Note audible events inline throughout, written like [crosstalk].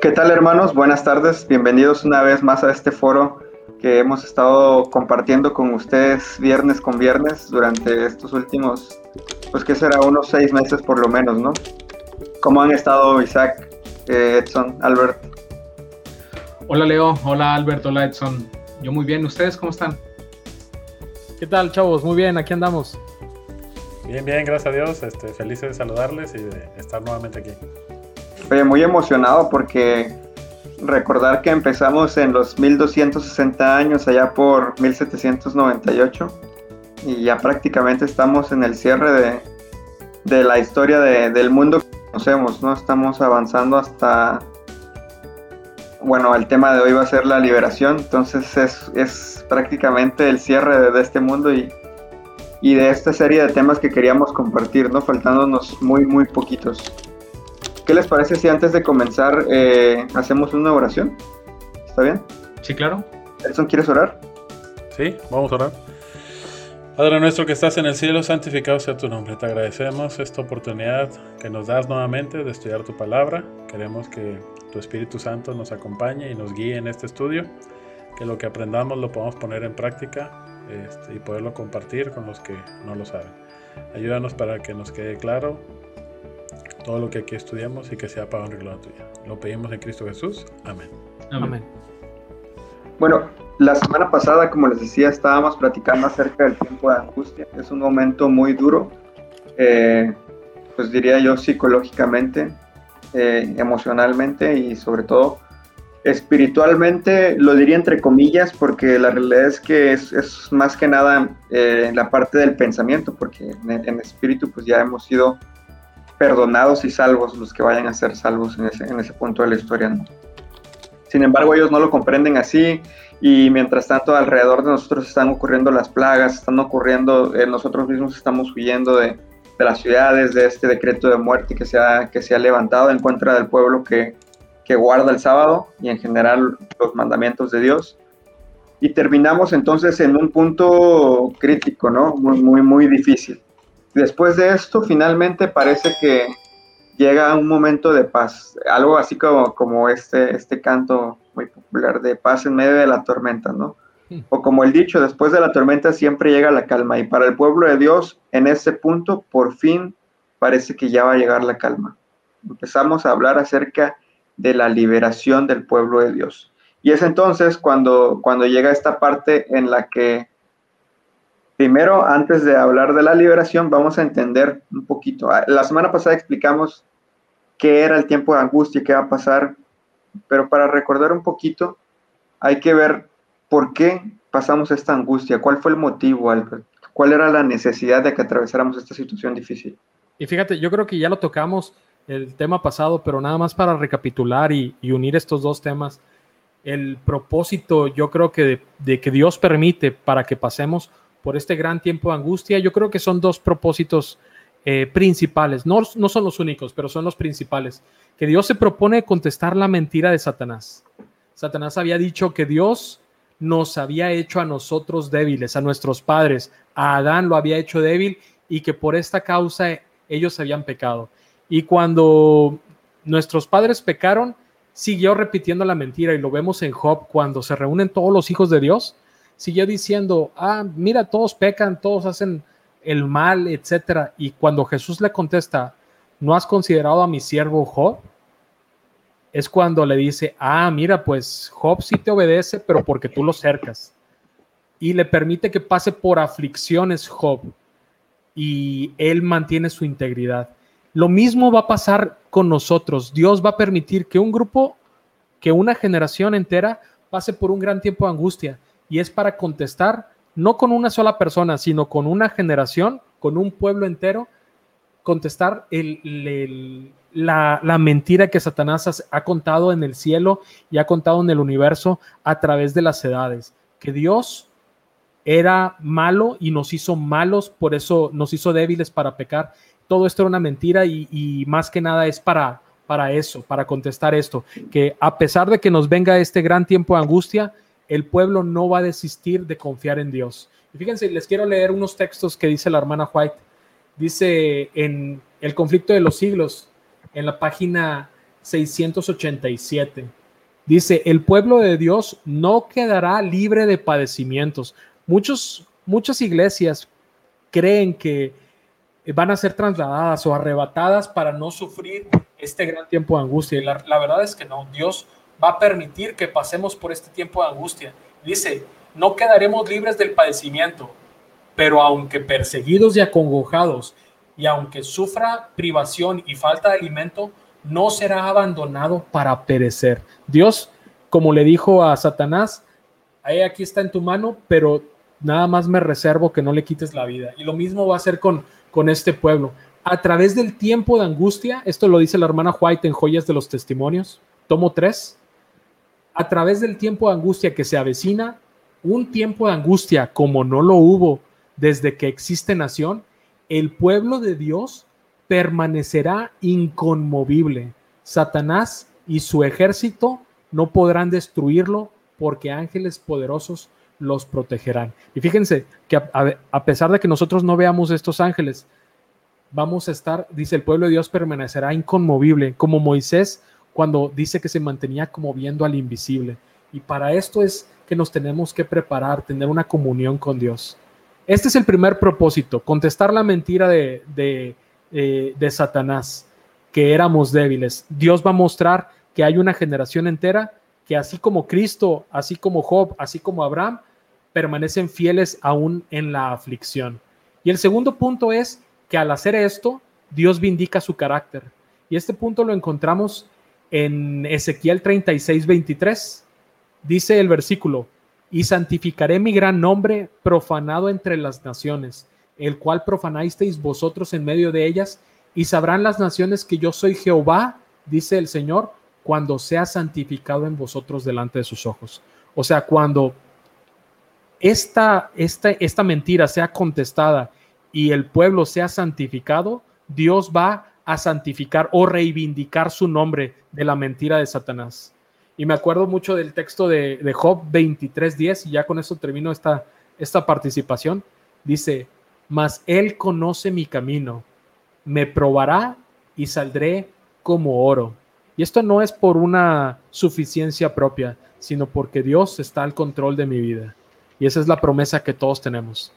¿Qué tal hermanos? Buenas tardes. Bienvenidos una vez más a este foro que hemos estado compartiendo con ustedes viernes con viernes durante estos últimos, pues que será unos seis meses por lo menos, ¿no? ¿Cómo han estado Isaac, eh, Edson, Albert? Hola Leo, hola Albert, hola Edson. Yo muy bien, ¿ustedes cómo están? ¿Qué tal, chavos? Muy bien, aquí andamos. Bien, bien, gracias a Dios. Este, feliz de saludarles y de estar nuevamente aquí. Oye, muy emocionado porque recordar que empezamos en los 1260 años, allá por 1798, y ya prácticamente estamos en el cierre de, de la historia de, del mundo que conocemos, ¿no? Estamos avanzando hasta, bueno, el tema de hoy va a ser la liberación, entonces es, es prácticamente el cierre de, de este mundo y, y de esta serie de temas que queríamos compartir, ¿no? Faltándonos muy, muy poquitos. ¿Qué les parece si antes de comenzar eh, hacemos una oración? ¿Está bien? Sí, claro. Edson, ¿quieres orar? Sí, vamos a orar. Padre nuestro que estás en el cielo, santificado sea tu nombre. Te agradecemos esta oportunidad que nos das nuevamente de estudiar tu palabra. Queremos que tu Espíritu Santo nos acompañe y nos guíe en este estudio. Que lo que aprendamos lo podamos poner en práctica este, y poderlo compartir con los que no lo saben. Ayúdanos para que nos quede claro todo lo que aquí estudiamos y que sea para honra y gloria tuya. Lo pedimos en Cristo Jesús. Amén. Amén. Bueno, la semana pasada, como les decía, estábamos platicando acerca del tiempo de angustia. Es un momento muy duro, eh, pues diría yo psicológicamente, eh, emocionalmente y sobre todo espiritualmente, lo diría entre comillas, porque la realidad es que es, es más que nada eh, la parte del pensamiento, porque en, en espíritu pues ya hemos sido perdonados y salvos los que vayan a ser salvos en ese, punto de la historia. Sin embargo, ellos no lo comprenden así y mientras tanto alrededor de nosotros están ocurriendo las plagas, están ocurriendo, eh, nosotros mismos estamos huyendo de, las ciudades, de este decreto de muerte que se ha, levantado en contra del pueblo que, guarda el sábado y en general los mandamientos de Dios. Y terminamos entonces en un punto crítico, ¿no? Muy, muy difícil. Después de esto, finalmente parece que llega un momento de paz, algo así como, como este, este canto muy popular de paz en medio de la tormenta, ¿no? O como el dicho, después de la tormenta siempre llega la calma. Y para el pueblo de Dios, en ese punto, por fin parece que ya va a llegar la calma. Empezamos a hablar acerca de la liberación del pueblo de Dios. Y es entonces cuando, cuando llega esta parte en la que Primero, antes de hablar de la liberación, vamos a entender un poquito. Ah, la semana pasada explicamos qué era el tiempo de angustia, qué va a pasar, pero para recordar un poquito, hay que ver por qué pasamos esta angustia, cuál fue el motivo, cuál era la necesidad de que atravesáramos esta situación difícil. Y fíjate, yo creo que ya lo tocamos el tema pasado, pero nada más para recapitular y, y unir estos dos temas. El propósito, yo creo que de, de que Dios permite para que pasemos por este gran tiempo de angustia. Yo creo que son dos propósitos eh, principales, no, no son los únicos, pero son los principales. Que Dios se propone contestar la mentira de Satanás. Satanás había dicho que Dios nos había hecho a nosotros débiles, a nuestros padres, a Adán lo había hecho débil y que por esta causa ellos habían pecado. Y cuando nuestros padres pecaron, siguió repitiendo la mentira y lo vemos en Job cuando se reúnen todos los hijos de Dios siguió diciendo, ah, mira, todos pecan, todos hacen el mal, etcétera. Y cuando Jesús le contesta, ¿no has considerado a mi siervo Job? Es cuando le dice, ah, mira, pues Job sí te obedece, pero porque tú lo cercas. Y le permite que pase por aflicciones Job. Y él mantiene su integridad. Lo mismo va a pasar con nosotros. Dios va a permitir que un grupo, que una generación entera pase por un gran tiempo de angustia y es para contestar no con una sola persona, sino con una generación, con un pueblo entero, contestar la, la, mentira que Satanás ha contado en el cielo y ha contado en el universo a través de las edades, que Dios era malo y nos hizo malos, por eso nos hizo débiles para pecar. Todo esto era una mentira y, y más que nada es para, para eso, para contestar esto, que a pesar de que nos venga este gran tiempo de angustia, el pueblo no va a desistir de confiar en Dios. Y fíjense, les quiero leer unos textos que dice la hermana White. Dice en El conflicto de los siglos, en la página 687. Dice, el pueblo de Dios no quedará libre de padecimientos. Muchos, muchas iglesias creen que van a ser trasladadas o arrebatadas para no sufrir este gran tiempo de angustia. Y la, la verdad es que no, Dios va a permitir que pasemos por este tiempo de angustia. Dice, no quedaremos libres del padecimiento, pero aunque perseguidos y acongojados, y aunque sufra privación y falta de alimento, no será abandonado para perecer. Dios, como le dijo a Satanás, ahí aquí está en tu mano, pero nada más me reservo que no le quites la vida. Y lo mismo va a ser con, con este pueblo. A través del tiempo de angustia, esto lo dice la hermana White en Joyas de los Testimonios, tomo 3, a través del tiempo de angustia que se avecina, un tiempo de angustia como no lo hubo desde que existe nación, el pueblo de Dios permanecerá inconmovible. Satanás y su ejército no podrán destruirlo porque ángeles poderosos los protegerán. Y fíjense que a, pesar de que nosotros no veamos estos ángeles, vamos a estar, dice el pueblo de Dios, permanecerá inconmovible, como Moisés cuando dice que se mantenía como viendo al invisible. Y para esto es que nos tenemos que preparar, tener una comunión con Dios. Este es el primer propósito, contestar la mentira de, de, eh, de Satanás, que éramos débiles. Dios va a mostrar que hay una generación entera que así como Cristo, así como Job, así como Abraham, permanecen fieles aún en la aflicción. Y el segundo punto es que al hacer esto, Dios vindica su carácter. Y este punto lo encontramos en Ezequiel 36, 23. Dice el versículo, y santificaré mi gran nombre profanado entre las naciones, el cual profanasteis vosotros en medio de ellas, y sabrán las naciones que yo soy Jehová, dice el Señor, cuando sea santificado en vosotros delante de sus ojos. O sea, cuando esta, esta, esta mentira sea contestada y el pueblo sea santificado, Dios va a santificar o reivindicar su nombre de la mentira de Satanás. Y me acuerdo mucho del texto de, de Job 23.10, y ya con eso termino esta, esta participación. Dice, mas él conoce mi camino, me probará y saldré como oro. Y esto no es por una suficiencia propia, sino porque Dios está al control de mi vida. Y esa es la promesa que todos tenemos.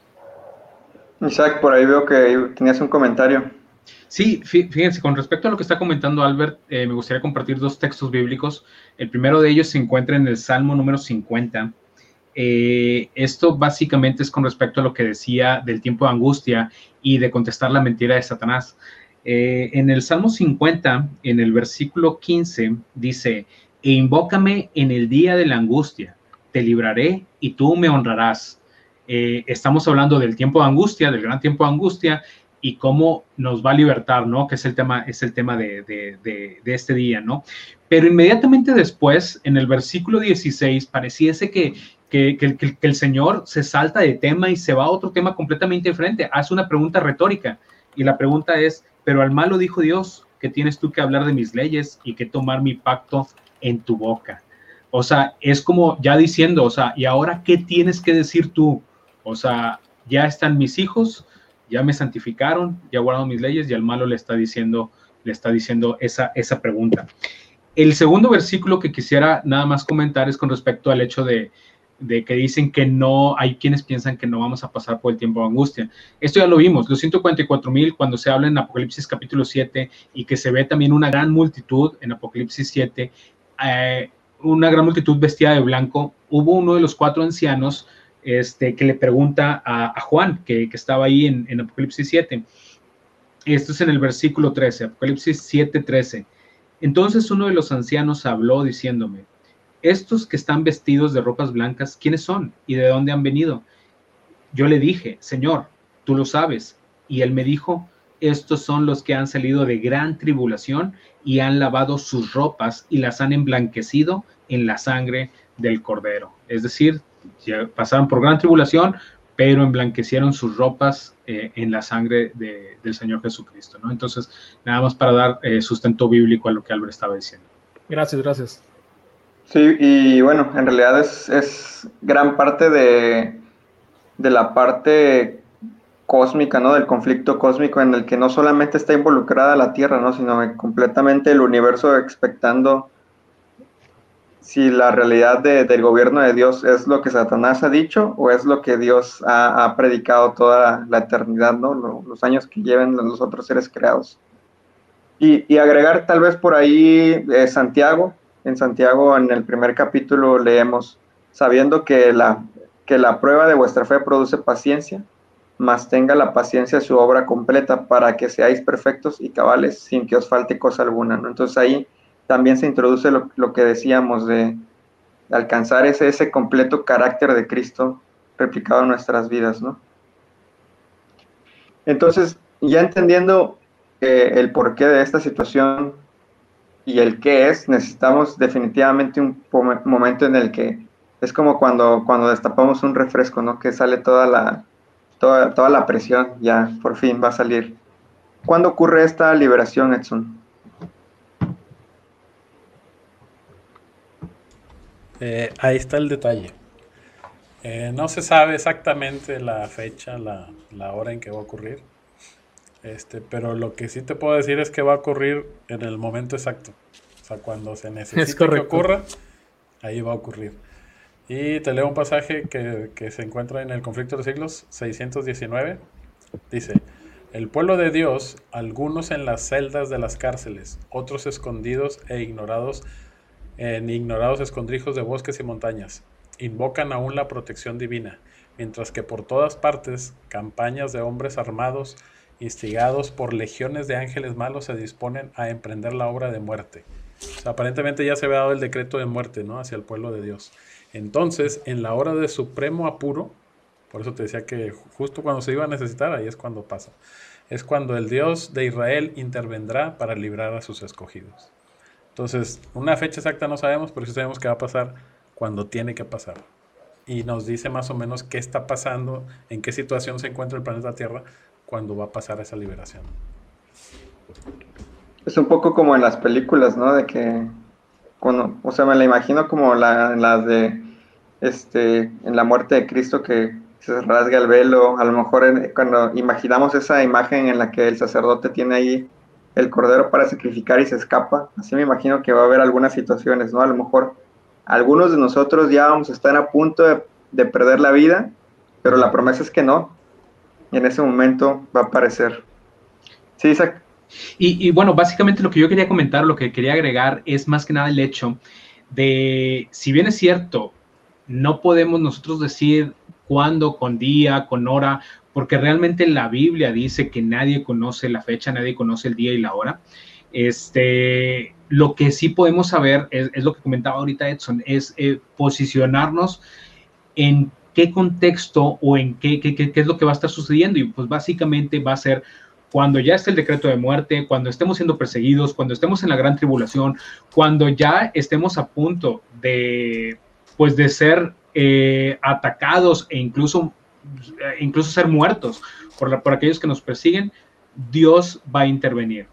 Isaac, por ahí veo que tenías un comentario. Sí, fíjense, con respecto a lo que está comentando Albert, eh, me gustaría compartir dos textos bíblicos. El primero de ellos se encuentra en el Salmo número 50. Eh, esto básicamente es con respecto a lo que decía del tiempo de angustia y de contestar la mentira de Satanás. Eh, en el Salmo 50, en el versículo 15, dice, e invócame en el día de la angustia, te libraré y tú me honrarás. estamos hablando del tiempo de angustia, del gran tiempo de angustia, y cómo nos va a libertar, ¿no? Que es el tema, es el tema de, de, este día, ¿no? Pero inmediatamente después, en el versículo 16, pareciese que, que, que, que, el Señor se salta de tema y se va a otro tema completamente diferente. Hace una pregunta retórica y la pregunta es, pero al malo dijo Dios que tienes tú que hablar de mis leyes y que tomar mi pacto en tu boca. O sea, es como ya diciendo, o sea, ¿y ahora qué tienes que decir tú? O sea, ya están mis hijos, ya me santificaron, ya guardado mis leyes y al malo le está diciendo, le está diciendo esa, esa pregunta. El segundo versículo que quisiera nada más comentar es con respecto al hecho de, de que dicen que no, hay quienes piensan que no vamos a pasar por el tiempo de angustia. Esto ya lo vimos, los 144 mil cuando se habla en Apocalipsis capítulo 7 y que se ve también una gran multitud en Apocalipsis 7, eh, una gran multitud vestida de blanco, hubo uno de los cuatro ancianos este, que le pregunta a, Juan, que, estaba ahí en, Apocalipsis 7. Esto es en el versículo 13, Apocalipsis 7, 13. Entonces uno de los ancianos habló diciéndome, estos que están vestidos de ropas blancas, ¿quiénes son y de dónde han venido? Yo le dije, Señor, tú lo sabes. Y él me dijo, estos son los que han salido de gran tribulación y han lavado sus ropas y las han emblanquecido en la sangre del cordero. Es decir, pasaron por gran tribulación, pero emblanquecieron sus ropas eh, en la sangre del Señor Jesucristo, ¿no? Entonces, nada más para dar eh, sustento bíblico a lo que Albert estaba diciendo. Gracias, gracias. Sí, y bueno, en realidad es, es gran parte de, de la parte cósmica, ¿no? Del conflicto cósmico en el que no solamente está involucrada la Tierra, ¿no? Sino completamente el universo expectando si la realidad del gobierno de Dios es lo que Satanás ha dicho o es lo que Dios ha, predicado toda la eternidad, ¿no? los años que lleven los otros seres creados. Y, agregar tal vez por ahí eh, Santiago. En Santiago, en el primer capítulo, leemos, sabiendo que la, que la prueba de vuestra fe produce paciencia, mas tenga la paciencia su obra completa para que seáis perfectos y cabales sin que os falte cosa alguna. ¿no? Entonces ahí también se introduce lo, que decíamos de alcanzar ese, ese completo carácter de Cristo replicado en nuestras vidas, ¿no? Entonces, ya entendiendo eh, el porqué de esta situación y el qué es, necesitamos definitivamente un momento en el que es como cuando, cuando destapamos un refresco, ¿no? Que sale toda la, toda, toda la presión, ya por fin va a salir. ¿Cuándo ocurre esta liberación, Edson? Eh, ahí está el detalle. Eh, no se sabe exactamente la fecha, la, hora en que va a ocurrir. Este, pero lo que sí te puedo decir es que va a ocurrir en el momento exacto. O sea, cuando se necesite que ocurra, ahí va a ocurrir. Y te leo un pasaje que, que se encuentra en el conflicto de los siglos 619. Dice, el pueblo de Dios, algunos en las celdas de las cárceles, otros escondidos e ignorados en ignorados escondrijos de bosques y montañas. Invocan aún la protección divina, mientras que por todas partes campañas de hombres armados, instigados por legiones de ángeles malos, se disponen a emprender la obra de muerte. aparentemente ya se había dado el decreto de muerte ¿no? hacia el pueblo de Dios. Entonces, en la hora de supremo apuro, por eso te decía que justo cuando se iba a necesitar, ahí es cuando pasa. Es cuando el Dios de Israel intervendrá para librar a sus escogidos. Entonces, una fecha exacta no sabemos, pero sí sabemos que va a pasar cuando tiene que pasar. Y nos dice más o menos qué está pasando, en qué situación se encuentra el planeta Tierra cuando va a pasar esa liberación. Es un poco como en las películas, ¿no? De que, cuando, o sea, me la imagino como la, las de, este, en la muerte de Cristo que se rasga el velo, a lo mejor cuando imaginamos esa imagen en la que el sacerdote tiene ahí el cordero para sacrificar y se escapa. Así me imagino que va a haber algunas situaciones, ¿no? A lo mejor algunos de nosotros ya vamos a estar a punto de, perder la vida, pero la promesa es que no. Y en ese momento va a aparecer. Sí, Isaac. Y, y, bueno, básicamente lo que yo quería comentar, lo que quería agregar es más que nada el hecho de, si bien es cierto, no podemos nosotros decir cuándo, con día, con hora, porque realmente la Biblia dice que nadie conoce la fecha, nadie conoce el día y la hora. Este, lo que sí podemos saber es, lo que comentaba ahorita Edson, es eh, posicionarnos en qué contexto o en qué, qué, qué, es lo que va a estar sucediendo. Y pues básicamente va a ser cuando ya esté el decreto de muerte, cuando estemos siendo perseguidos, cuando estemos en la gran tribulación, cuando ya estemos a punto de, pues de ser eh, atacados e incluso incluso ser muertos por, por aquellos que nos persiguen, Dios va a intervenir.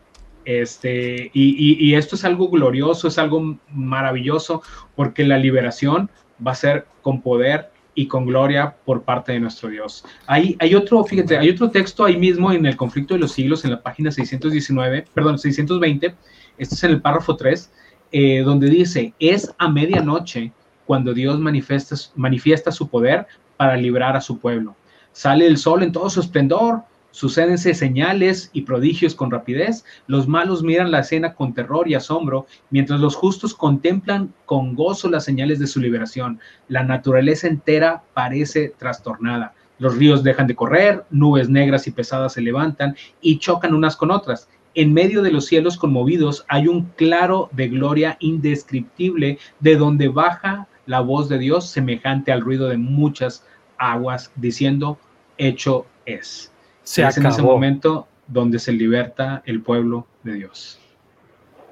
Este, y, esto es algo glorioso, es algo maravilloso, porque la liberación va a ser con poder y con gloria por parte de nuestro Dios. Hay, hay otro, fíjate, hay otro texto ahí mismo en el conflicto de los siglos, en la página 619, perdón, 620, este es en el párrafo 3, eh, donde dice, es a medianoche cuando Dios manifiesta, manifiesta su poder para librar a su pueblo. Sale el sol en todo su esplendor, sucédense señales y prodigios con rapidez, los malos miran la escena con terror y asombro, mientras los justos contemplan con gozo las señales de su liberación. La naturaleza entera parece trastornada. Los ríos dejan de correr, nubes negras y pesadas se levantan y chocan unas con otras. En medio de los cielos conmovidos hay un claro de gloria indescriptible de donde baja la voz de Dios semejante al ruido de muchas aguas diciendo, hecho es. Se es en ese momento donde se liberta el pueblo de Dios.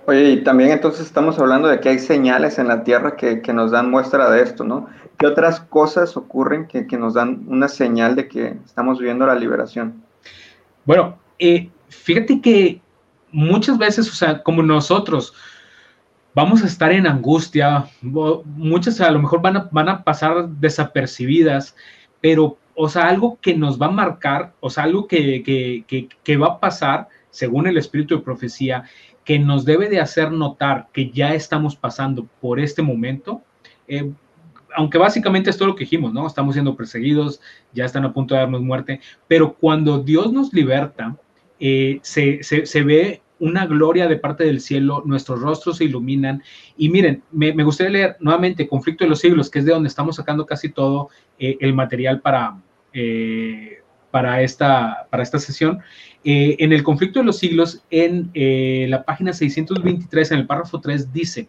Oye, y también entonces estamos hablando de que hay señales en la tierra que, nos dan muestra de esto, ¿no? ¿Qué otras cosas ocurren que, nos dan una señal de que estamos viviendo la liberación? Bueno, eh, fíjate que muchas veces, o sea, como nosotros, vamos a estar en angustia, muchas a lo mejor van a, van a pasar desapercibidas, pero o sea, algo que nos va a marcar, o sea, algo que, que, va a pasar, según el espíritu de profecía, que nos debe de hacer notar que ya estamos pasando por este momento. Eh, aunque básicamente es todo lo que dijimos, ¿no? Estamos siendo perseguidos, ya están a punto de darnos muerte, pero cuando Dios nos liberta, eh, se, se, ve una gloria de parte del cielo, nuestros rostros se iluminan. Y miren, me, gustaría leer nuevamente Conflicto de los Siglos, que es de donde estamos sacando casi todo eh, el material para, eh, para, esta, para esta sesión. en el Conflicto de los Siglos, en la página 623, en el párrafo 3, dice,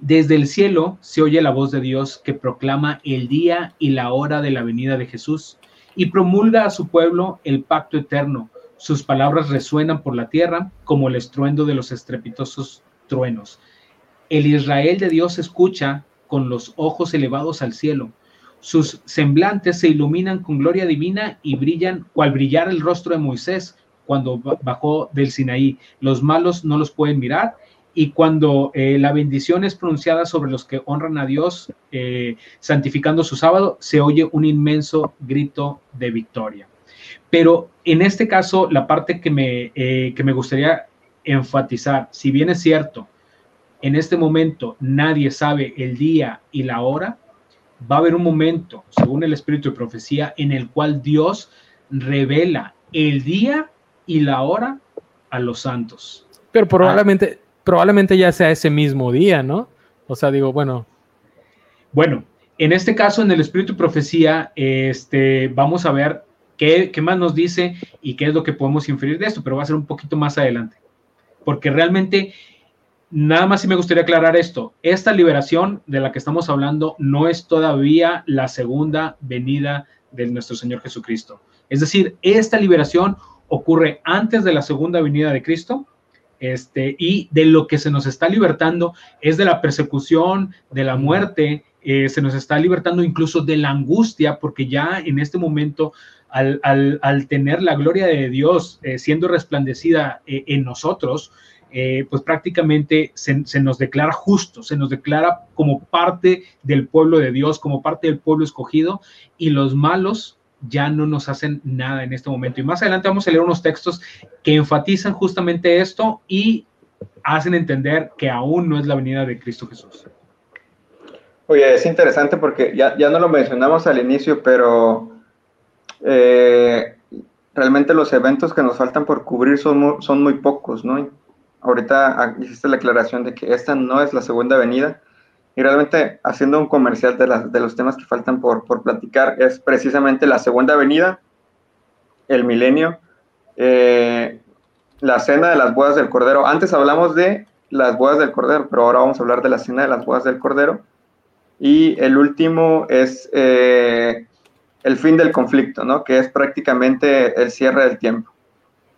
desde el cielo se oye la voz de Dios que proclama el día y la hora de la venida de Jesús y promulga a su pueblo el pacto eterno. Sus palabras resuenan por la tierra como el estruendo de los estrepitosos truenos. El Israel de Dios escucha con los ojos elevados al cielo. Sus semblantes se iluminan con gloria divina y brillan cual brillar el rostro de Moisés cuando bajó del Sinaí. Los malos no los pueden mirar y cuando eh, la bendición es pronunciada sobre los que honran a Dios, eh, santificando su sábado, se oye un inmenso grito de victoria. Pero en este caso, la parte que me, eh, que me gustaría enfatizar, si bien es cierto, en este momento nadie sabe el día y la hora, va a haber un momento, según el Espíritu de Profecía, en el cual Dios revela el día y la hora a los santos. Pero probablemente, probablemente ya sea ese mismo día, ¿no? O sea, digo, bueno. Bueno, en este caso, en el Espíritu Profecía, este, vamos a ver qué, más nos dice y qué es lo que podemos inferir de esto, pero va a ser un poquito más adelante. Porque realmente, nada más si me gustaría aclarar esto, esta liberación de la que estamos hablando no es todavía la segunda venida de nuestro Señor Jesucristo. Es decir, esta liberación ocurre antes de la segunda venida de Cristo este, y de lo que se nos está libertando es de la persecución, de la muerte, eh, se nos está libertando incluso de la angustia, porque ya en este momento, al, tener la gloria de Dios eh, siendo resplandecida eh, en nosotros, pues prácticamente se, se, nos declara justo, se nos declara como parte del pueblo de Dios, como parte del pueblo escogido, y los malos ya no nos hacen nada en este momento. Y más adelante vamos a leer unos textos que enfatizan justamente esto y hacen entender que aún no es la venida de Cristo Jesús. Oye, es interesante porque ya, ya no lo mencionamos al inicio, pero eh, realmente los eventos que nos faltan por cubrir son muy, son muy pocos, ¿no? Ahorita hiciste la aclaración de que esta no es la segunda venida, y realmente haciendo un comercial de, de los temas que faltan por, por, platicar, es precisamente la segunda avenida, el milenio, eh, la cena de las bodas del Cordero. Antes hablamos de las bodas del Cordero, pero ahora vamos a hablar de la cena de las bodas del Cordero. Y el último es eh, el fin del conflicto, ¿no? que es prácticamente el cierre del tiempo.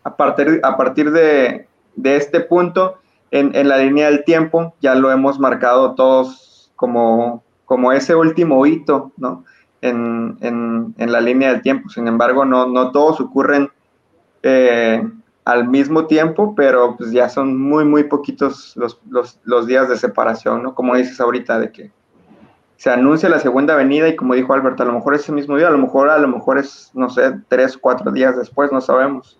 A partir, a partir de, de este punto, en, la línea del tiempo, ya lo hemos marcado todos como, como ese último hito, ¿no? En, la línea del tiempo. Sin embargo, no, no todos ocurren eh, al mismo tiempo, pero pues ya son muy, muy poquitos los, días de separación, ¿no? Como dices ahorita, de que se anuncia la segunda avenida y como dijo Alberto, a lo mejor ese mismo día, a lo mejor, a lo mejor es, no sé, tres, cuatro días después, no sabemos.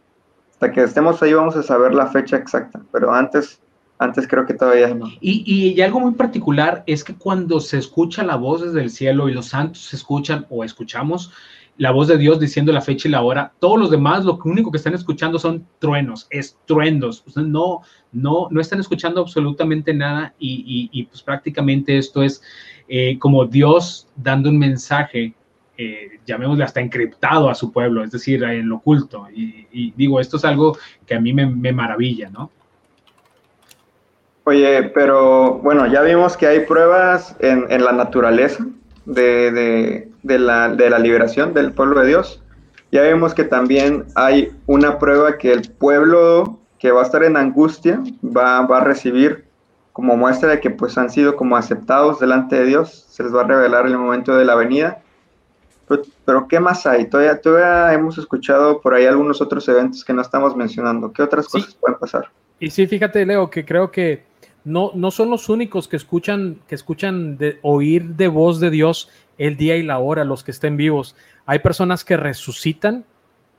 Hasta que estemos ahí vamos a saber la fecha exacta, pero antes antes creo que todavía no. Y, y, algo muy particular es que cuando se escucha la voz desde el cielo y los santos escuchan o escuchamos la voz de Dios diciendo la fecha y la hora, todos los demás lo único que están escuchando son truenos, estruendos. no, no, no están escuchando absolutamente nada y, y pues prácticamente esto es eh, como Dios dando un mensaje eh, llamémosle hasta encriptado a su pueblo, es decir, en lo oculto. Y, digo, esto es algo que a mí me, me maravilla, ¿no? Oye, pero bueno, ya vimos que hay pruebas en, la naturaleza de, la, liberación del pueblo de Dios. Ya vimos que también hay una prueba que el pueblo que va a estar en angustia va, a recibir como muestra de que pues han sido como aceptados delante de Dios. Se les va a revelar en el momento de la venida. Pero, ¿qué más hay? Todavía, todavía hemos escuchado por ahí algunos otros eventos que no estamos mencionando. ¿Qué otras cosas pueden pasar? Y sí, fíjate, Leo, que creo que no, no son los únicos que escuchan, que escuchan de, oír de voz de Dios el día y la hora, los que estén vivos. Hay personas que resucitan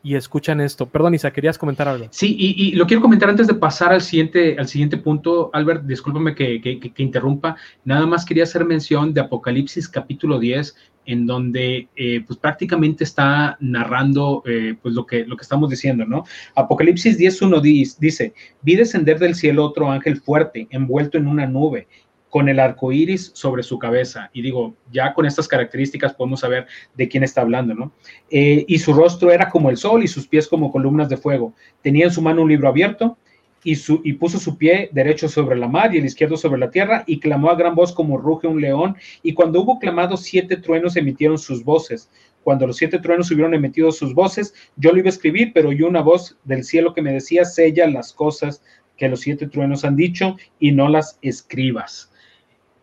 y escuchan esto. Perdón, Isa, ¿querías comentar algo? Sí, y, lo quiero comentar antes de pasar al siguiente, al siguiente punto. Albert, discúlpame que, que, interrumpa. Nada más quería hacer mención de Apocalipsis capítulo 10, en donde eh, pues prácticamente está narrando eh, pues lo que, lo que estamos diciendo, ¿no? Apocalipsis 10.1 dice, vi descender del cielo otro ángel fuerte, envuelto en una nube con el arco iris sobre su cabeza. Y digo, ya con estas características podemos saber de quién está hablando, ¿no? Eh, y su rostro era como el sol y sus pies como columnas de fuego. Tenía en su mano un libro abierto y, su, y puso su pie derecho sobre la mar y el izquierdo sobre la tierra y clamó a gran voz como ruge un león. Y cuando hubo clamado, siete truenos emitieron sus voces. Cuando los siete truenos hubieron emitido sus voces, yo lo iba a escribir, pero oyó una voz del cielo que me decía, sella las cosas que los siete truenos han dicho y no las escribas.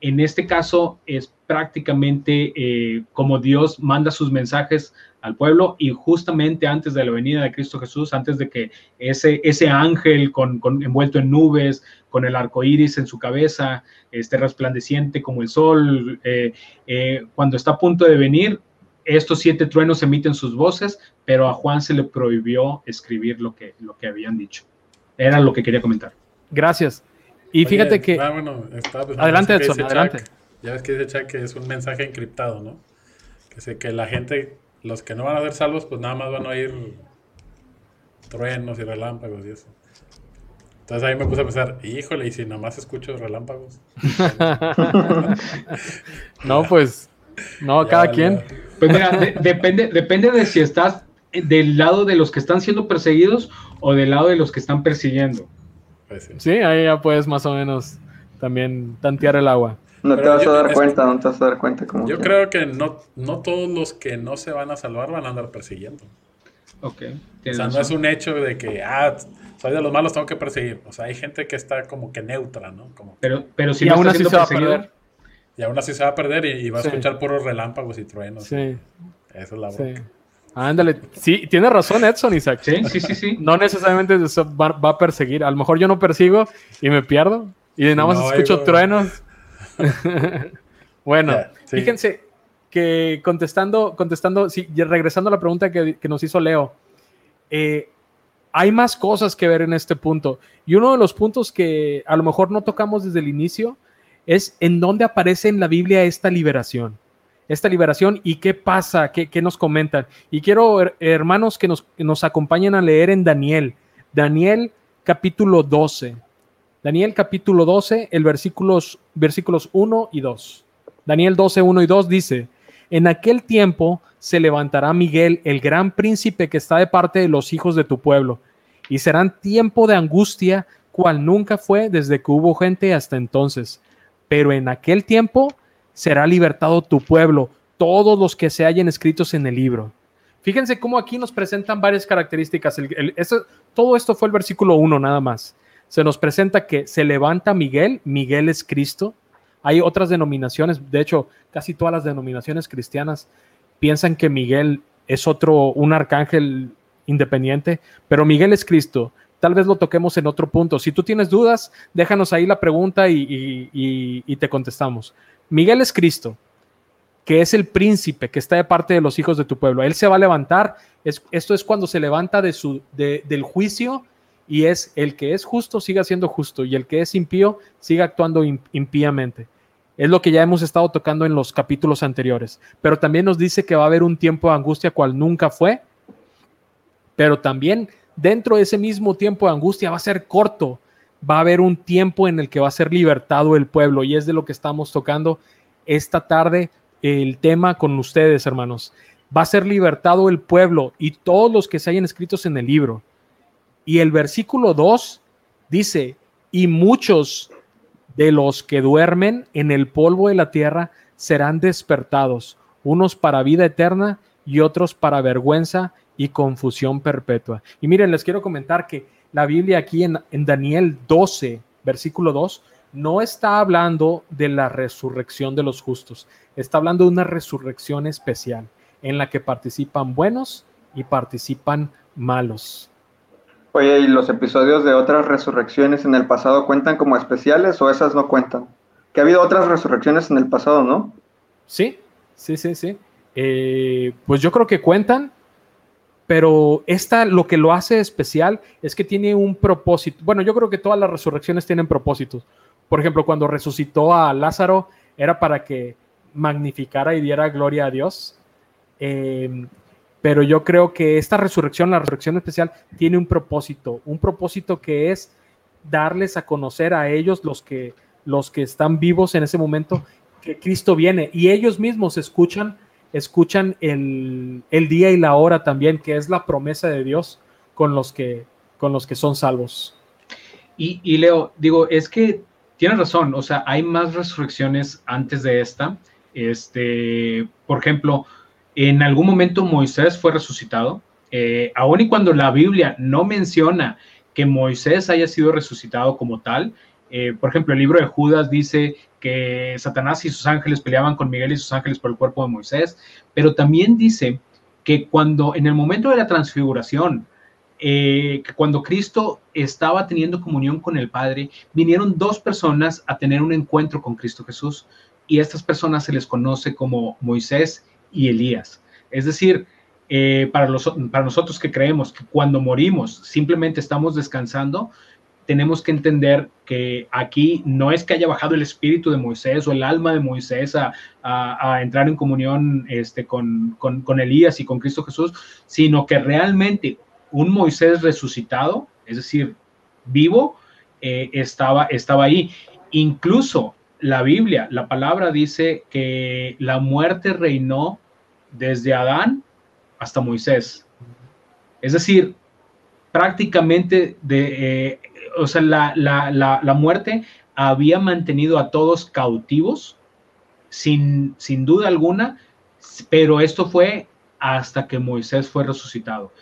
En este caso es prácticamente eh, como Dios manda sus mensajes al pueblo y justamente antes de la venida de Cristo Jesús, antes de que ese, ese ángel con, envuelto en nubes, con el arco iris en su cabeza, este resplandeciente como el sol, eh, eh, cuando está a punto de venir, estos siete truenos emiten sus voces, pero a Juan se le prohibió escribir lo que, lo que habían dicho. Era lo que quería comentar. Gracias. Y fíjate que. Ah, bueno, adelante, Edson, adelante. ya ves que dice Chuck que es un mensaje encriptado, ¿no? Que sé que la gente, los que no van a ser salvos, pues nada más van a oír truenos y relámpagos y eso. Entonces ahí me puse a pensar, híjole, y si nada más escucho relámpagos. [laughs] no, pues, no, cada quien. Pues mira, depende, depende de si estás del lado de los que están siendo perseguidos o del lado de los que están persiguiendo. Pues sí. ahí ya puedes más o menos también tantear el agua. No te vas a dar cuenta, no te vas a dar cuenta. Como yo creo que no, no todos los que no se van a salvar van a andar persiguiendo. Ok. O sea, no es un hecho de que, ah, soy de los malos, tengo que perseguir. O sea, hay gente que está como que neutra, ¿no? Como pero, pero si y aún así se va a perder. Y aún así se va a perder y, va a escuchar puros relámpagos y truenos. Sí. Esa es la bronca. Ándale, sí, tiene razón Edson, Isaac. Sí, sí, sí, sí. No necesariamente va, a perseguir. A lo mejor yo no persigo y me pierdo y nada más escucho truenos. [laughs] bueno, fíjense que contestando, contestando, sí, regresando a la pregunta que, nos hizo Leo, eh, hay más cosas que ver en este punto. Y uno de los puntos que a lo mejor no tocamos desde el inicio es en dónde aparece en la Biblia esta liberación esta liberación y qué pasa, qué, nos comentan. Y quiero, hermanos, que nos, nos acompañen a leer en Daniel, Daniel capítulo 12. Daniel capítulo 12, el versículos, versículos 1 y 2. Daniel 12, 1 y 2 dice, en aquel tiempo se levantará Miguel, el gran príncipe que está de parte de los hijos de tu pueblo, y serán tiempo de angustia, cual nunca fue desde que hubo gente hasta entonces. Pero en aquel tiempo será libertado tu pueblo, todos los que se hayan escritos en el libro. Fíjense cómo aquí nos presentan varias características. todo esto fue el versículo 1 nada más. Se nos presenta que se levanta Miguel, Miguel es Cristo. Hay otras denominaciones, de hecho, casi todas las denominaciones cristianas piensan que Miguel es otro, un arcángel independiente, pero Miguel es Cristo. Tal vez lo toquemos en otro punto. Si tú tienes dudas, déjanos ahí la pregunta y te contestamos. Miguel es Cristo, que es el príncipe que está de parte de los hijos de tu pueblo. Él se va a levantar. esto es cuando se levanta de su, del juicio y es el que es justo siga siendo justo y el que es impío siga actuando impíamente. Es lo que ya hemos estado tocando en los capítulos anteriores. Pero también nos dice que va a haber un tiempo de angustia cual nunca fue. Pero también dentro de ese mismo tiempo de angustia va a ser corto va a haber un tiempo en el que va a ser libertado el pueblo y es de lo que estamos tocando esta tarde el tema con ustedes, hermanos. Va a ser libertado el pueblo y todos los que se hayan escritos en el libro. Y el versículo 2 dice, y muchos de los que duermen en el polvo de la tierra serán despertados, unos para vida eterna y otros para vergüenza y confusión perpetua. Y miren, les quiero comentar que la Biblia aquí en, Daniel 12, versículo 2, no está hablando de la resurrección de los justos, está hablando de una resurrección especial en la que participan buenos y participan malos. Oye, ¿y los episodios de otras resurrecciones en el pasado cuentan como especiales o esas no cuentan? Que ha habido otras resurrecciones en el pasado, ¿no? Sí, Sí, sí, sí. Eh, pues yo creo que cuentan, pero esta lo que lo hace especial es que tiene un propósito. Bueno, yo creo que todas las resurrecciones tienen propósitos. Por ejemplo, cuando resucitó a Lázaro era para que magnificara y diera gloria a Dios. Eh, pero yo creo que esta resurrección, la resurrección especial, tiene un propósito, un propósito que es darles a conocer a ellos, los que, los que están vivos en ese momento, que Cristo viene. Y ellos mismos escuchan, escuchan el, día y la hora también, que es la promesa de Dios con los que, con los que son salvos. Y, y Leo, digo, es que tienes razón, o sea, hay más resurrecciones antes de esta. Este, por ejemplo, en algún momento Moisés fue resucitado, eh, aun y cuando la Biblia no menciona que Moisés haya sido resucitado como tal, eh, por ejemplo, el libro de Judas dice que Satanás y sus ángeles peleaban con Miguel y sus ángeles por el cuerpo de Moisés, pero también dice que cuando en el momento de la transfiguración, eh, que cuando Cristo estaba teniendo comunión con el Padre, vinieron dos personas a tener un encuentro con Cristo Jesús y a estas personas se les conoce como Moisés y Elías. Es decir, eh, para, los, para nosotros que creemos que cuando morimos simplemente estamos descansando, tenemos que entender que aquí no es que haya bajado el espíritu de Moisés o el alma de Moisés a, entrar en comunión este, con, Elías y con Cristo Jesús, sino que realmente un Moisés resucitado, es decir, vivo, eh, estaba, estaba ahí. Incluso la Biblia, la palabra dice que la muerte reinó desde Adán hasta Moisés. Es decir, prácticamente de, eh, o sea, la, la, muerte había mantenido a todos cautivos, sin, sin duda alguna, pero esto fue hasta que Moisés fue resucitado.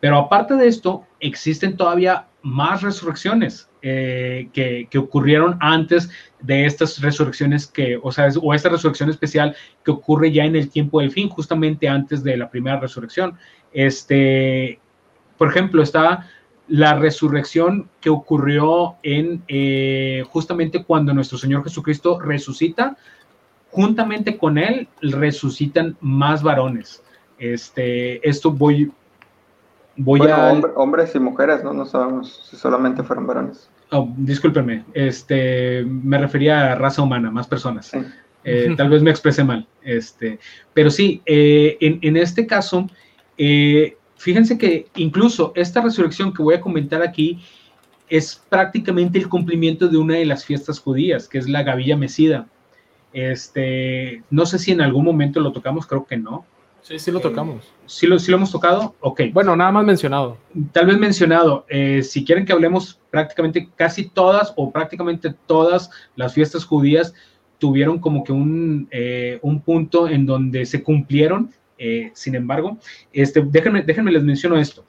Pero aparte de esto, existen todavía más resurrecciones eh, que, ocurrieron antes de estas resurrecciones que, o sea, o esta resurrección especial que ocurre ya en el tiempo del fin, justamente antes de la primera resurrección. Este, por ejemplo, está la resurrección que ocurrió en eh, justamente cuando nuestro Señor Jesucristo resucita, juntamente con él resucitan más varones. Este, esto voy, Voy a... hombres y mujeres, ¿no? No sabemos si solamente fueron varones. Oh, discúlpeme, este, me refería a raza humana, más personas. Eh, tal vez me expresé mal. Este, pero sí, eh, en, este caso, eh, fíjense que incluso esta resurrección que voy a comentar aquí es prácticamente el cumplimiento de una de las fiestas judías, que es la Gavilla Mesida. Este, no sé si en algún momento lo tocamos, creo que no. Sí, sí lo tocamos. ¿sí, lo, ¿Sí lo hemos tocado? Ok. Bueno, nada más mencionado. Tal vez mencionado. Eh, si quieren que hablemos prácticamente casi todas o prácticamente todas las fiestas judías tuvieron como que un, eh, un punto en donde se cumplieron. Eh, sin embargo, este, déjenme, les menciono esto.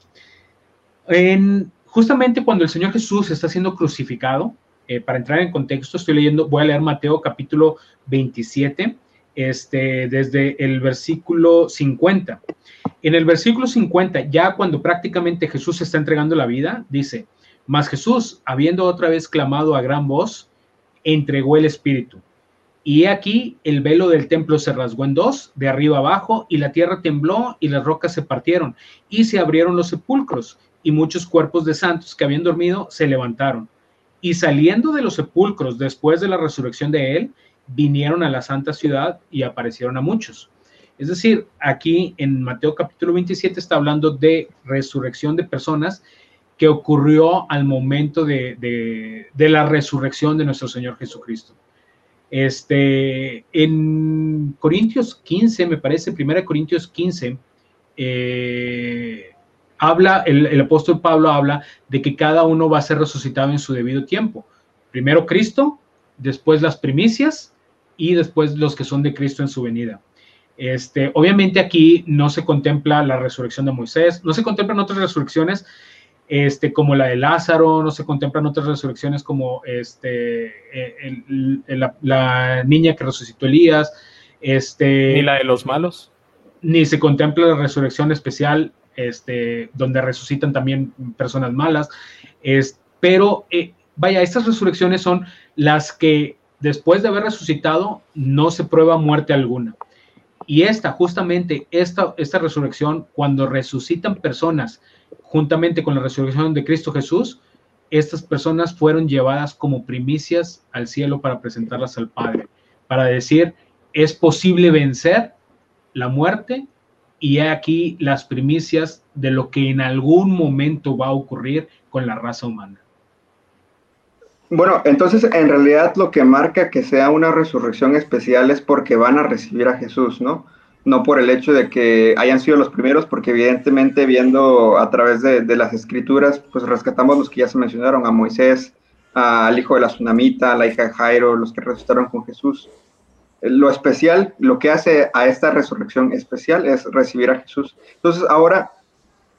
En, justamente cuando el Señor Jesús está siendo crucificado, para entrar en contexto, estoy leyendo, voy a leer Mateo capítulo 27 este, desde el versículo 50. En el versículo 50, ya cuando prácticamente Jesús está entregando la vida, dice, mas Jesús, habiendo otra vez clamado a gran voz, entregó el Espíritu. Y aquí el velo del templo se rasgó en dos, de arriba abajo, y la tierra tembló y las rocas se partieron, y se abrieron los sepulcros, y muchos cuerpos de santos que habían dormido se levantaron. Y saliendo de los sepulcros después de la resurrección de él, vinieron a la santa ciudad y aparecieron a muchos. Es decir, aquí en Mateo capítulo 27 está hablando de resurrección de personas que ocurrió al momento de, la resurrección de nuestro Señor Jesucristo. Este, en Corintios 15, me parece, 1 Corintios 15, eh, habla, el, el, apóstol Pablo habla de que cada uno va a ser resucitado en su debido tiempo. Primero Cristo, después las primicias y después los que son de Cristo en su venida. Este, obviamente aquí no se contempla la resurrección de Moisés, no se contemplan otras resurrecciones este, como la de Lázaro, no se contemplan otras resurrecciones como este, eh, la, niña que resucitó Elías, este, ni la de los malos, ni se contempla la resurrección especial, este, donde resucitan también personas malas, es, pero eh, vaya, estas resurrecciones son las que después de haber resucitado, no se prueba muerte alguna. Y esta, justamente, esta, esta resurrección, cuando resucitan personas juntamente con la resurrección de Cristo Jesús, estas personas fueron llevadas como primicias al cielo para presentarlas al Padre, para decir, es posible vencer la muerte y aquí las primicias de lo que en algún momento va a ocurrir con la raza humana. Bueno, entonces en realidad lo que marca que sea una resurrección especial es porque van a recibir a Jesús, ¿no? No por el hecho de que hayan sido los primeros, porque evidentemente viendo a través de, las escrituras, pues rescatamos los que ya se mencionaron, a Moisés, al hijo de la tsunamita, a la hija de Jairo, los que resucitaron con Jesús. Lo especial, lo que hace a esta resurrección especial es recibir a Jesús. Entonces ahora,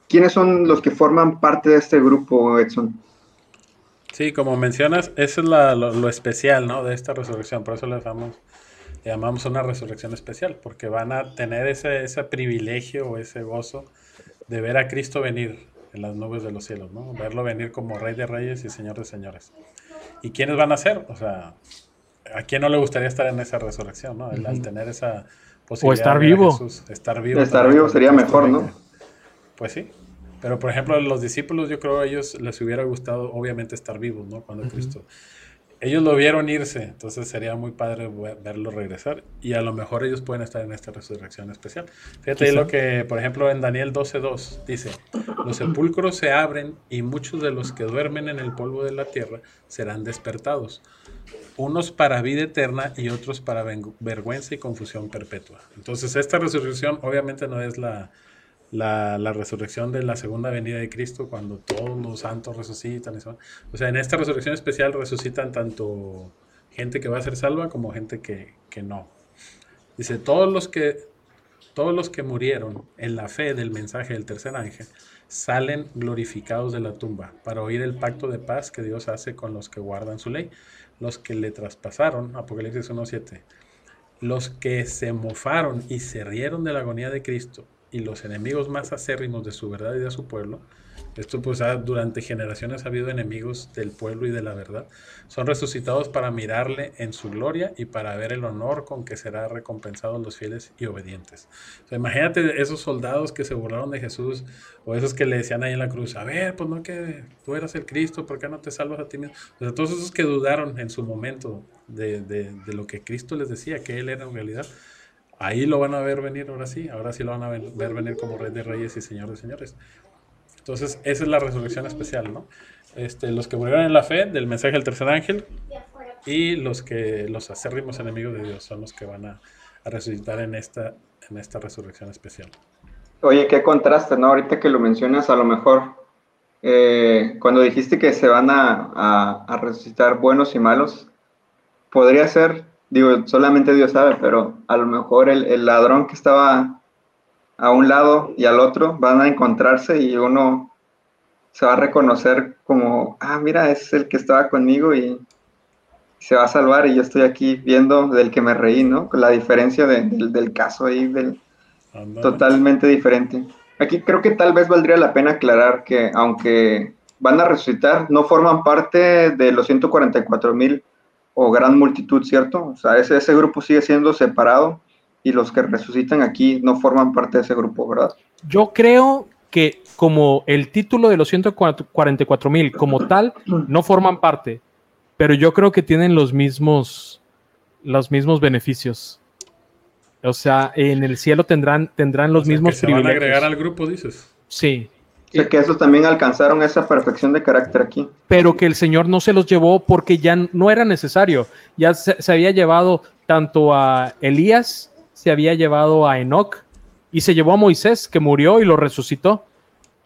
¿quiénes son los que forman parte de este grupo, Edson? Sí, como mencionas, eso es lo, especial, ¿no? De esta resurrección. Por eso le llamamos, llamamos una resurrección especial, porque van a tener ese, ese privilegio o ese gozo de ver a Cristo venir en las nubes de los cielos, ¿no? Verlo venir como Rey de Reyes y Señor de Señores. ¿Y quiénes van a ser? O sea, ¿a quién no le gustaría estar en esa resurrección, ¿no? Al tener esa posibilidad. O estar vivo. estar vivo. Estar vivo sería mejor, ¿no? Pues sí, pero, por ejemplo, los discípulos, yo creo a ellos les hubiera gustado, obviamente, estar vivos, ¿no? Cuando Cristo. Ellos lo vieron irse, entonces sería muy padre verlo regresar y a lo mejor ellos pueden estar en esta resurrección especial. Fíjate lo que, por ejemplo, en Daniel 12.2 dice, los sepulcros se abren y muchos de los que duermen en el polvo de la tierra serán despertados, unos para vida eterna y otros para vergüenza y confusión perpetua. Entonces, esta resurrección obviamente no es la, la, resurrección de la segunda venida de Cristo, cuando todos los santos resucitan. O sea, en esta resurrección especial resucitan tanto gente que va a ser salva como gente que, que no. Dice, todos los que, todos los que murieron en la fe del mensaje del tercer ángel salen glorificados de la tumba para oír el pacto de paz que Dios hace con los que guardan su ley, los que le traspasaron, Apocalipsis 1.7, los que se mofaron y se rieron de la agonía de Cristo y los enemigos más acérrimos de su verdad y de su pueblo, esto pues durante generaciones ha habido enemigos del pueblo y de la verdad, son resucitados para mirarle en su gloria y para ver el honor con que será recompensados los fieles y obedientes. imagínate esos soldados que se burlaron de Jesús o esos que le decían ahí en la cruz, a ver, pues no que tú eras el Cristo, ¿por qué no te salvas a ti mismo? O sea, todos esos que dudaron en su momento de, de, de lo que Cristo les decía, que Él era en realidad, Ahí lo van a ver venir ahora sí, ahora sí lo van a ver venir como Rey de Reyes y Señor de Señores. Entonces, esa es la resurrección especial, ¿no? Este, los que murieron en la fe del mensaje del tercer ángel y los que los acérrimos enemigos de Dios son los que van a, resucitar en esta, en esta resurrección especial. Oye, qué contraste, ¿no? Ahorita que lo mencionas, a lo mejor eh, cuando dijiste que se van a, a, resucitar buenos y malos, podría ser digo, solamente Dios sabe, pero a lo mejor el, ladrón que estaba a un lado y al otro van a encontrarse y uno se va a reconocer como, ah, mira, es el que estaba conmigo y se va a salvar y yo estoy aquí viendo del que me reí, ¿no? La diferencia del, caso ahí, del, totalmente diferente. Aquí creo que tal vez valdría la pena aclarar que aunque van a resucitar, no forman parte de los 144 mil o gran multitud, ¿cierto? O sea, ese, ese grupo sigue siendo separado y los que resucitan aquí no forman parte de ese grupo, ¿verdad? Yo creo que como el título de los 144 mil como tal no forman parte, pero yo creo que tienen los mismos, los mismos beneficios. O sea, en el cielo tendrán, tendrán los mismos que se van a agregar al grupo, dices. Sí, o sea, que esos también alcanzaron esa perfección de carácter aquí. Pero que el Señor no se los llevó porque ya no era necesario. Ya se, había llevado tanto a Elías, se había llevado a Enoch y se llevó a Moisés, que murió y lo resucitó.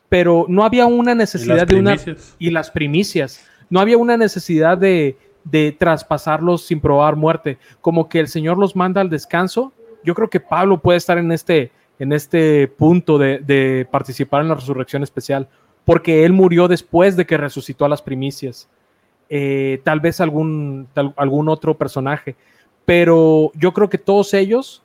Pero no había una necesidad de una... Y las primicias. No había una necesidad de, de traspasarlos sin probar muerte. Como que el Señor los manda al descanso. Yo creo que Pablo puede estar en este en este punto de, participar en la resurrección especial, porque él murió después de que resucitó a las primicias. Eh, tal vez algún, algún otro personaje, pero yo creo que todos ellos,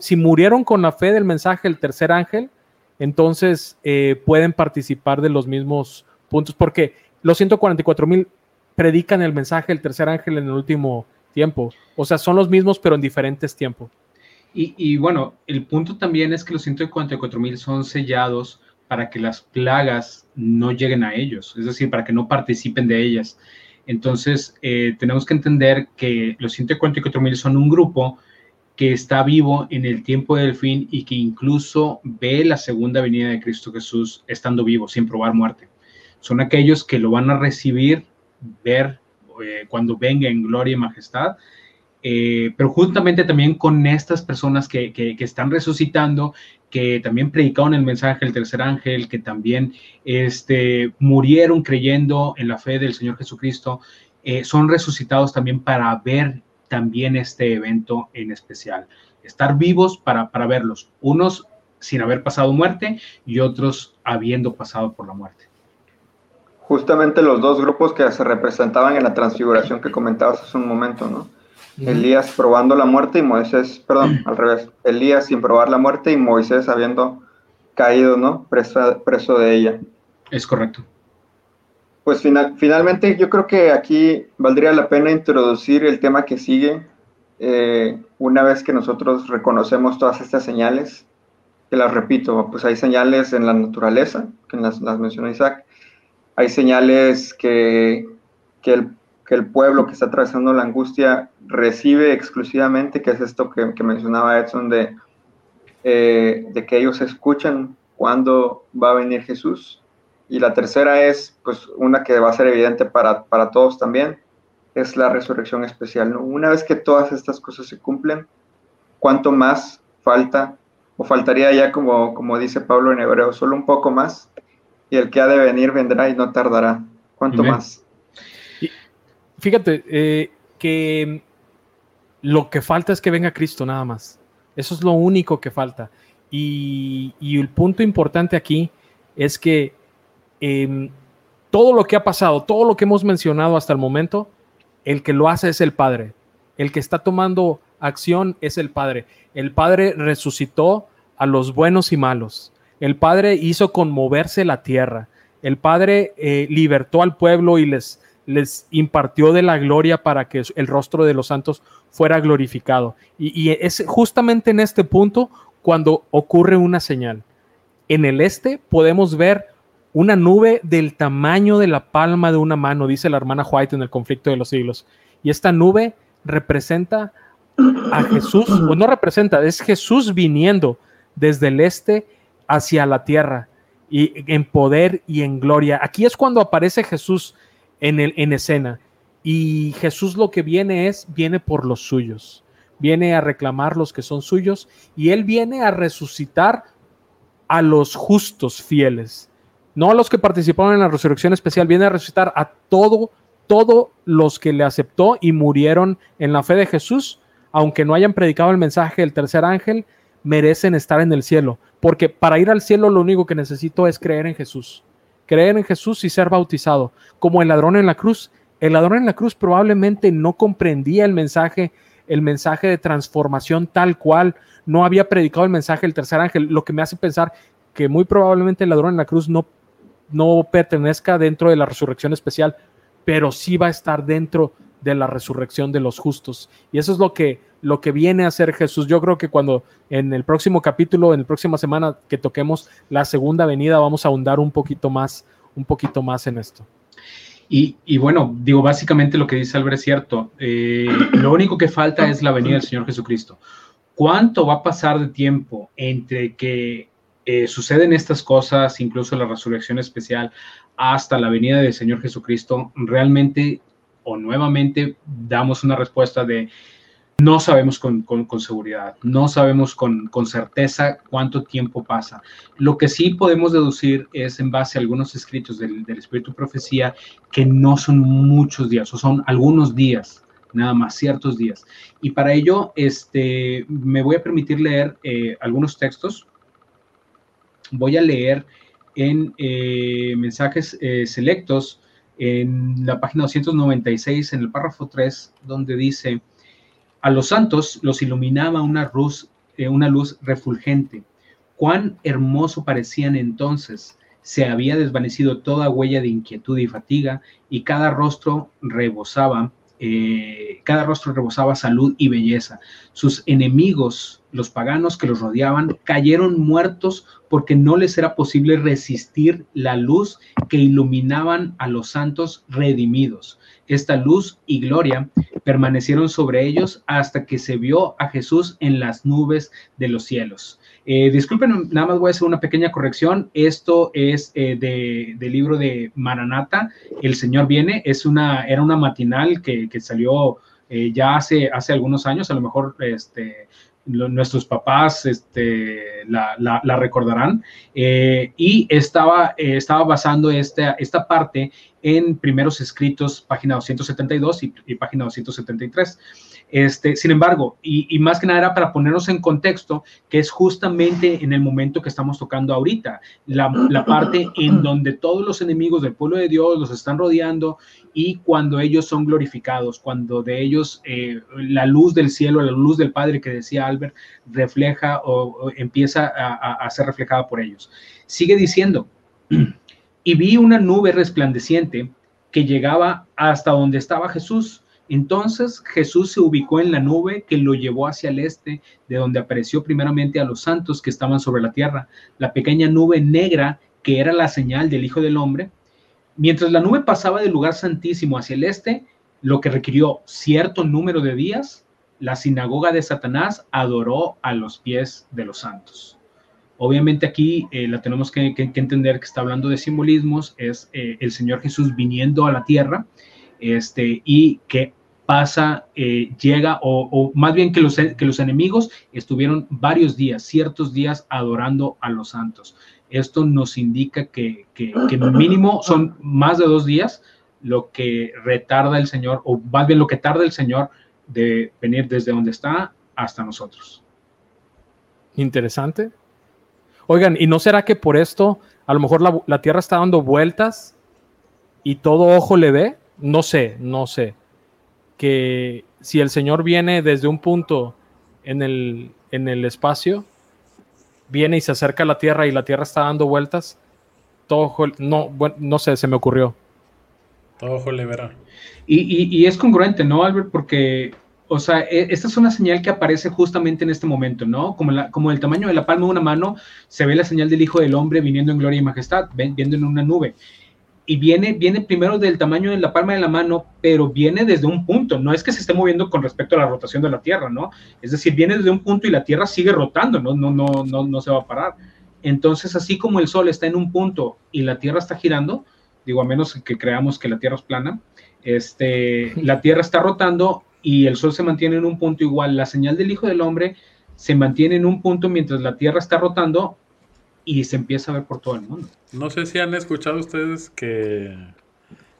si murieron con la fe del mensaje del tercer ángel, entonces eh, pueden participar de los mismos puntos, porque los 144 mil predican el mensaje del tercer ángel en el último tiempo. O sea, son los mismos, pero en diferentes tiempos. Y, bueno, el punto también es que los 144 mil son sellados para que las plagas no lleguen a ellos, es decir, para que no participen de ellas. Entonces, eh, tenemos que entender que los 144 mil son un grupo que está vivo en el tiempo del fin y que incluso ve la segunda venida de Cristo Jesús estando vivo, sin probar muerte. Son aquellos que lo van a recibir, ver eh, cuando venga en gloria y majestad, eh, pero juntamente también con estas personas que, que, están resucitando, que también predicaron el mensaje del tercer ángel, que también este, murieron creyendo en la fe del Señor Jesucristo, eh, son resucitados también para ver también este evento en especial. Estar vivos para, para verlos, unos sin haber pasado muerte y otros habiendo pasado por la muerte. Justamente los dos grupos que se representaban en la transfiguración que comentabas hace un momento, ¿no? Elías probando la muerte y Moisés, perdón, [clears throat] al revés, Elías sin probar la muerte y Moisés habiendo caído, ¿no? Preso, preso de ella. Es correcto. Pues final, finalmente yo creo que aquí valdría la pena introducir el tema que sigue eh, una vez que nosotros reconocemos todas estas señales, que las repito, pues hay señales en la naturaleza, que las, las mencionó Isaac, hay señales que, que el que el pueblo que está atravesando la angustia recibe exclusivamente, que es esto que, mencionaba Edson, de, eh, de que ellos escuchan cuándo va a venir Jesús. Y la tercera es, pues, una que va a ser evidente para, para todos también, es la resurrección especial. Una vez que todas estas cosas se cumplen, ¿cuánto más falta? O faltaría ya, como, como dice Pablo en Hebreo, solo un poco más, y el que ha de venir vendrá y no tardará. ¿Cuánto más? fíjate, eh, que lo que falta es que venga Cristo nada más. Eso es lo único que falta. Y, el punto importante aquí es que em, todo lo que ha pasado, todo lo que hemos mencionado hasta el momento, el que lo hace es el Padre. El que está tomando acción es el Padre. El Padre resucitó a los buenos y malos. El Padre hizo conmoverse la tierra. El Padre eh, libertó al pueblo y les, les impartió de la gloria para que el rostro de los santos fuera glorificado. Y, es justamente en este punto cuando ocurre una señal. En el este podemos ver una nube del tamaño de la palma de una mano, dice la hermana White en el conflicto de los siglos. Y esta nube representa a Jesús, o no representa, es Jesús viniendo desde el este hacia la tierra y en poder y en gloria. Aquí es cuando aparece Jesús en, el, en escena. Y Jesús lo que viene es, viene por los suyos, viene a reclamar los que son suyos y él viene a resucitar a los justos fieles, no a los que participaron en la resurrección especial, viene a resucitar a todo, todos los que le aceptó y murieron en la fe de Jesús, aunque no hayan predicado el mensaje del tercer ángel, merecen estar en el cielo, porque para ir al cielo lo único que necesito es creer en Jesús creer en Jesús y ser bautizado, como el ladrón en la cruz. El ladrón en la cruz probablemente no comprendía el mensaje, el mensaje de transformación tal cual, no había predicado el mensaje del tercer ángel, lo que me hace pensar que muy probablemente el ladrón en la cruz no, no pertenezca dentro de la resurrección especial, pero sí va a estar dentro de la resurrección de los justos. Y eso es lo que, lo que viene a hacer Jesús. Yo creo que cuando en el próximo capítulo, en la próxima semana que toquemos la segunda venida, vamos a ahondar un poquito más, un poquito más en esto. Y, bueno, digo, básicamente lo que dice Álvaro es cierto. Eh, lo único que falta es la venida del Señor Jesucristo. ¿Cuánto va a pasar de tiempo entre que eh, suceden estas cosas, incluso la resurrección especial, hasta la venida del Señor Jesucristo? Realmente o nuevamente damos una respuesta de no sabemos con, seguridad, no sabemos con, certeza cuánto tiempo pasa. Lo que sí podemos deducir es en base a algunos escritos del, Espíritu Profecía que no son muchos días, o son algunos días, nada más, ciertos días. Y para ello, este, me voy a permitir leer eh, algunos textos. Voy a leer en eh, mensajes eh, selectos en la página 296, en el párrafo 3, donde dice, a los santos los iluminaba una luz, eh, una luz refulgente. Cuán hermoso parecían entonces. Se había desvanecido toda huella de inquietud y fatiga y cada rostro rebosaba, eh, cada rostro rebosaba salud y belleza. Sus enemigos los paganos que los rodeaban, cayeron muertos porque no les era posible resistir la luz que iluminaban a los santos redimidos. Esta luz y gloria permanecieron sobre ellos hasta que se vio a Jesús en las nubes de los cielos. Eh, disculpen, nada más voy a hacer una pequeña corrección. Esto es eh, del libro de Maranata, El Señor viene. Es una, era una matinal que, salió eh, ya hace, hace algunos años, a lo mejor este, nuestros papás este, la, recordarán, y estaba, estaba basando esta, esta parte en primeros escritos, página 272 y, y página 273. Este, sin embargo, y, más que nada era para ponernos en contexto, que es justamente en el momento que estamos tocando ahorita, la, parte en donde todos los enemigos del pueblo de Dios los están rodeando y cuando ellos son glorificados, cuando de ellos eh, la luz del cielo, la luz del Padre que decía Albert, refleja o, empieza a ser reflejada por ellos. Sigue diciendo, [clears throat] y vi una nube resplandeciente que llegaba hasta donde estaba Jesús entonces Jesús se ubicó en la nube que lo llevó hacia el este, de donde apareció primeramente a los santos que estaban sobre la tierra, la pequeña nube negra que era la señal del Hijo del Hombre. Mientras la nube pasaba del lugar santísimo hacia el este, lo que requirió cierto número de días, la sinagoga de Satanás adoró a los pies de los santos. Obviamente aquí eh, la tenemos que, entender que está hablando de simbolismos, es eh, el Señor Jesús viniendo a la tierra este, y que pasa, eh, llega, o, más bien que los, que los enemigos estuvieron varios días, ciertos días adorando a los santos. Esto nos indica que, que, que mínimo son más de dos días lo que retarda el Señor, o más bien lo que tarda el Señor de venir desde donde está hasta nosotros. Interesante. Oigan, ¿y no será que por esto a lo mejor la, la Tierra está dando vueltas y todo ojo le ve? no sé, no sé, que si el Señor viene desde un punto en el, en el espacio, viene y se acerca a la Tierra y la Tierra está dando vueltas, todo, no, bueno, no sé, se me ocurrió. Todo ojo le verá. Y, y, es congruente, ¿no, Albert? Porque, o sea, e, esta es una señal que aparece justamente en este momento, ¿no? Como, la, como el tamaño de la palma de una mano, se ve la señal del Hijo del Hombre viniendo en gloria y majestad, viendo en una nube y viene, viene primero del tamaño de la palma de la mano, pero viene desde un punto, no es que se esté moviendo con respecto a la rotación de la Tierra, ¿no? Es decir, viene desde un punto y la Tierra sigue rotando, no, no, no, no, no se va a parar. Entonces, así como el Sol está en un punto y la Tierra está girando, digo, a menos que creamos que la Tierra es plana, este, la Tierra está rotando y el Sol se mantiene en un punto igual. La señal del Hijo del Hombre se mantiene en un punto mientras la Tierra está rotando y se empieza a ver por todo el mundo. No sé si han escuchado ustedes que,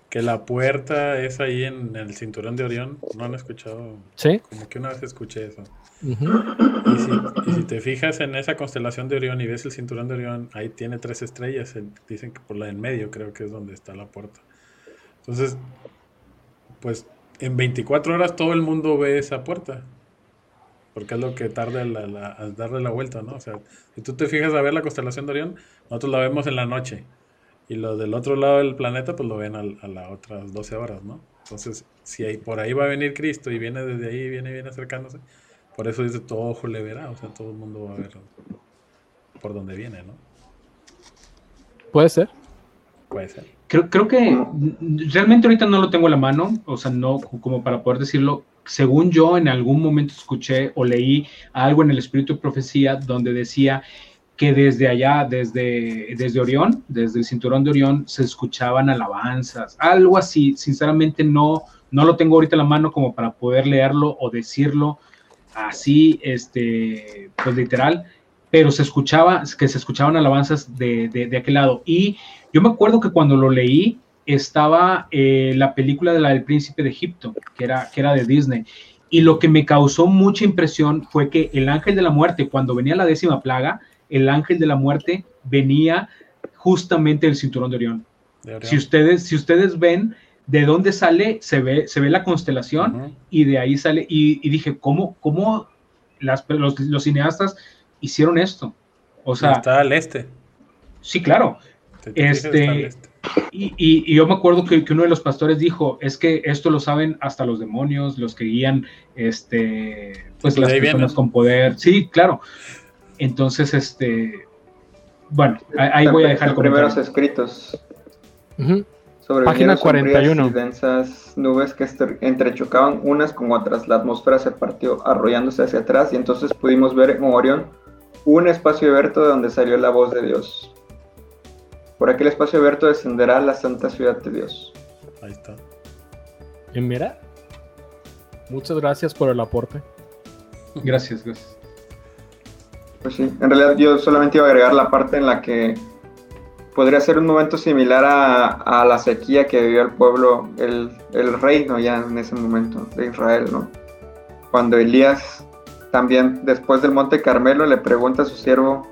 que la puerta es ahí en, el cinturón de Orión. ¿No han escuchado? Sí. Como que una vez escuché eso. y, si, y, si, te fijas en esa constelación de Orión y ves el cinturón de Orión, ahí tiene tres estrellas. Dicen que por la en medio creo que es donde está la puerta. Entonces, pues en 24 horas todo el mundo ve esa puerta porque es lo que tarda a darle la vuelta, ¿no? O sea, si tú te fijas a ver la constelación de Orión, nosotros la vemos en la noche. Y los del otro lado del planeta, pues lo ven a, las otras 12 horas, ¿no? Entonces, si hay, por ahí va a venir Cristo y viene desde ahí, viene, viene acercándose, por eso dice todo ojo le verá, o sea, todo el mundo va a ver por dónde viene, ¿no? Puede ser. Puede ser. Creo, creo que realmente ahorita no lo tengo a la mano, o sea, no como para poder decirlo, según yo en algún momento escuché o leí algo en el espíritu de profecía donde decía que desde allá, desde, desde Orión, desde el cinturón de Orión, se escuchaban alabanzas, algo así. Sinceramente no, no lo tengo ahorita en la mano como para poder leerlo o decirlo así, este, pues literal, pero se escuchaba, que se escuchaban alabanzas de, de, de aquel lado. Y yo me acuerdo que cuando lo leí, estaba eh, la película de la del príncipe de Egipto, que era, que era de Disney. Y lo que me causó mucha impresión fue que el ángel de la muerte, cuando venía la décima plaga, el ángel de la muerte venía justamente del cinturón de Orión. Si, ustedes, si ustedes ven de dónde sale, se ve, se ve la constelación y de ahí sale. Y, dije, ¿cómo, cómo las, los, los, cineastas hicieron esto? O sea, está al este. Sí, claro. Este, Y, yo me acuerdo que, uno de los pastores dijo, es que esto lo saben hasta los demonios, los que guían, este, pues, las personas con poder. Sí, claro. Entonces, este, bueno, ahí voy a dejar los primeros escritos. Sobre Página 41. Y densas nubes que entrechocaban unas con otras. La atmósfera se partió arrollándose hacia atrás y entonces pudimos ver en Orión un espacio abierto de donde salió la voz de Dios. Por aquel espacio abierto descenderá la santa ciudad de Dios. Ahí está. Y mira, muchas gracias por el aporte. Gracias, gracias. Pues sí, en realidad yo solamente iba a agregar la parte en la que podría ser un momento similar a, la sequía que vivió el pueblo, el, el, reino ya en ese momento de Israel, ¿no? Cuando Elías también después del monte Carmelo le pregunta a su siervo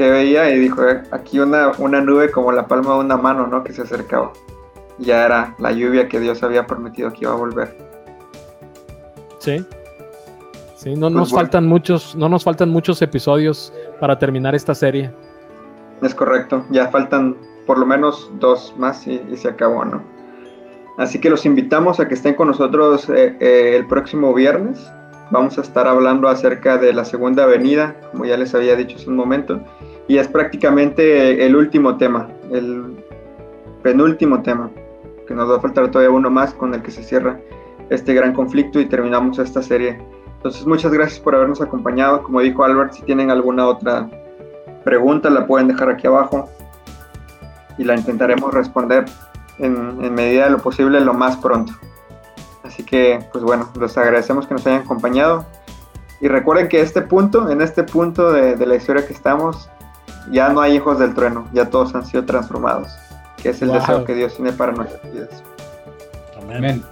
qué veía y dijo, eh, aquí una, una nube como la palma de una mano, ¿no? Que se acercaba. Ya era la lluvia que Dios había prometido que iba a volver. Sí. Sí, no nos pues faltan muchos, no nos faltan muchos episodios para terminar esta serie. Es correcto, ya faltan por lo menos dos más y, se acabó, ¿no? Así que los invitamos a que estén con nosotros eh, eh, el próximo viernes. Vamos a estar hablando acerca de la segunda avenida, como ya les había dicho hace un momento, y es prácticamente el último tema, el penúltimo tema, que nos va a faltar todavía uno más con el que se cierra este gran conflicto y terminamos esta serie. Entonces, muchas gracias por habernos acompañado. Como dijo Albert, si tienen alguna otra pregunta la pueden dejar aquí abajo y la intentaremos responder en, medida de lo posible lo más pronto. Así que, pues bueno, les agradecemos que nos hayan acompañado. Y recuerden que este punto, en este punto de, la historia que estamos, ya no hay hijos del trueno, ya todos han sido transformados, que es el deseo que Dios tiene para nuestras vidas. Amén.